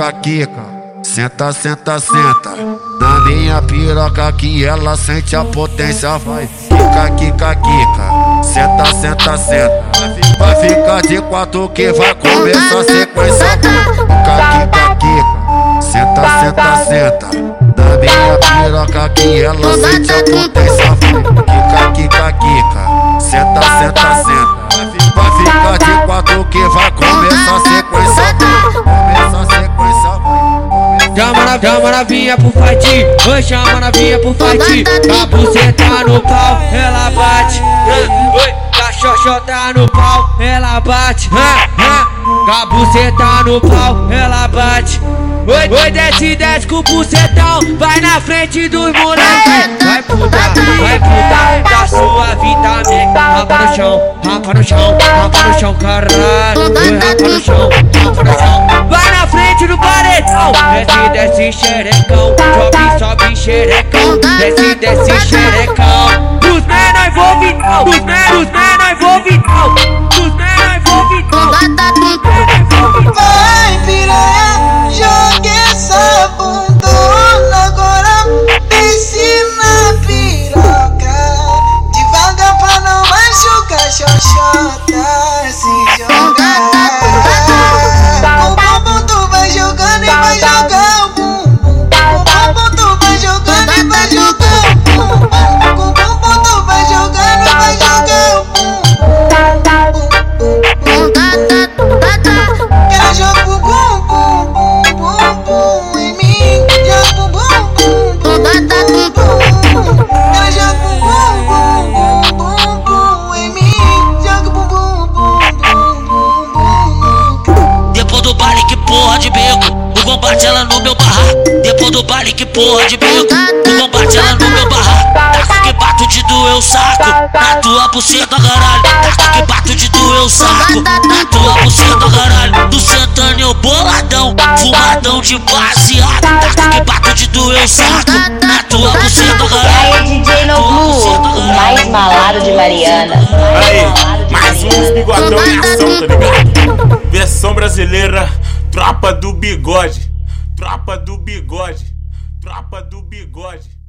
quica, quica. Senta, senta, senta. Na minha piroca que ela sente a potência, vai. Quica, quica, quica. Senta, senta, senta. Vai ficar de quatro que vai começar a sequência. Quica, quica, quica. Senta, senta, senta. Na minha piroca que ela sente a potência, vai. Quica, quica, quica. Chama na, chama pro fight, oi, chama na vinha pro fight. A buceta no pau, ela bate. ah, Oi, a xoxota no pau, ela bate. ah, ah. A buceta no pau, ela bate. Oi, oi, desce, desce com o bucetão, vai na frente dos moleque. Vai puta, vai puta, da sua vitamina. Rapa no chão, rapa no chão, rapa no chão, caralho. Oi, rapa no chão, rapa no chão. Desce, desce, xerecão. Sobe, sobe, xerecão. Desce, desce, xerecão. Os menor envolvidão, os menor, os menor envolvidão. Os menor envolvidão. Vai piranha, joga essa bundona agora piscina piroca Devagar pra não machucar xoxota se jogar combate ela no meu barraco. Depois do baile que porra de beco, o combate ela no meu barraco. Taco que bato de doer o saco, na tua buceta caralho. Taco que bato de doer o saco, na tua buceta caralho. Do Santana eu boladão, fumadão de baseado. Taco que bato de doer o saco, na tua buceta caralho. aí, DJ Nobu, o mais malado de Mariana. Aí, mais uns bigodão em ação, tá ligado? Versão brasileira, tropa do bigode. Tropa do bigode. Tropa do bigode.